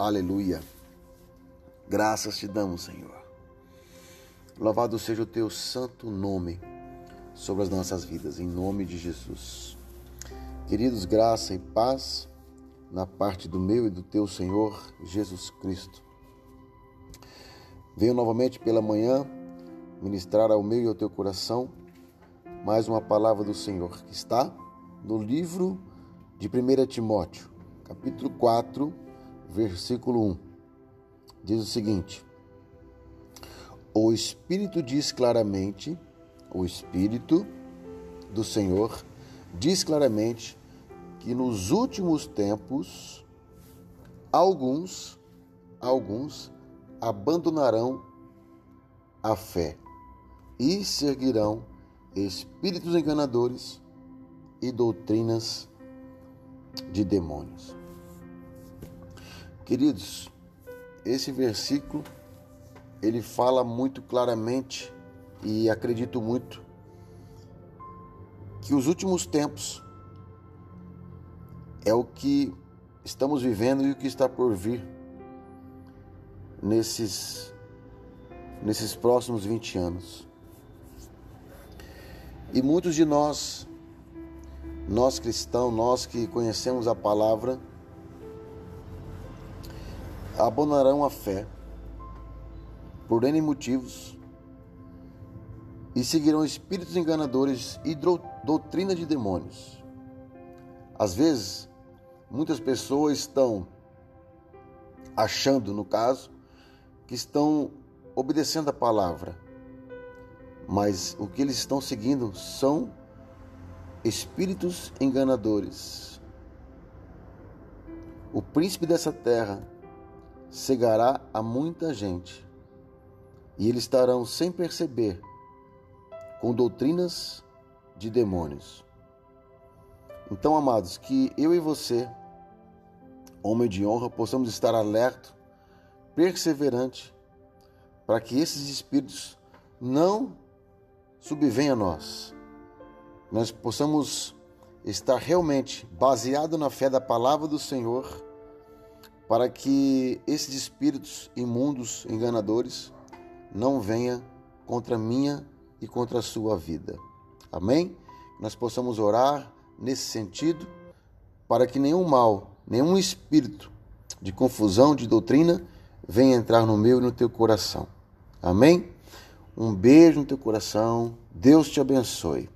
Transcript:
Aleluia. Graças te damos, Senhor. Louvado seja o teu santo nome sobre as nossas vidas, em nome de Jesus. Queridos, graça e paz na parte do meu e do teu Senhor Jesus Cristo. Venho novamente pela manhã ministrar ao meu e ao teu coração mais uma palavra do Senhor que está no livro de 1 Timóteo, capítulo 4, versículo 1. Diz o seguinte: O Espírito diz claramente, o Espírito do Senhor diz claramente que nos últimos tempos alguns alguns abandonarão a fé e seguirão espíritos enganadores e doutrinas de demônios. Queridos, esse versículo ele fala muito claramente e acredito muito que os últimos tempos é o que estamos vivendo e o que está por vir nesses nesses próximos 20 anos. E muitos de nós nós cristãos, nós que conhecemos a palavra, abandonarão a fé por N motivos e seguirão espíritos enganadores e doutrina de demônios. Às vezes, muitas pessoas estão achando, no caso, que estão obedecendo a palavra, mas o que eles estão seguindo são espíritos enganadores. O príncipe dessa terra cegará a muita gente, e eles estarão sem perceber com doutrinas de demônios. Então, amados, que eu e você, homem de honra, possamos estar alerta, perseverante, para que esses espíritos não subvenham a nós. Nós possamos estar realmente baseado na fé da palavra do Senhor para que esses espíritos imundos, enganadores, não venham contra minha e contra a sua vida. Amém? Nós possamos orar nesse sentido para que nenhum mal, nenhum espírito de confusão, de doutrina, venha entrar no meu e no teu coração. Amém? Um beijo no teu coração. Deus te abençoe.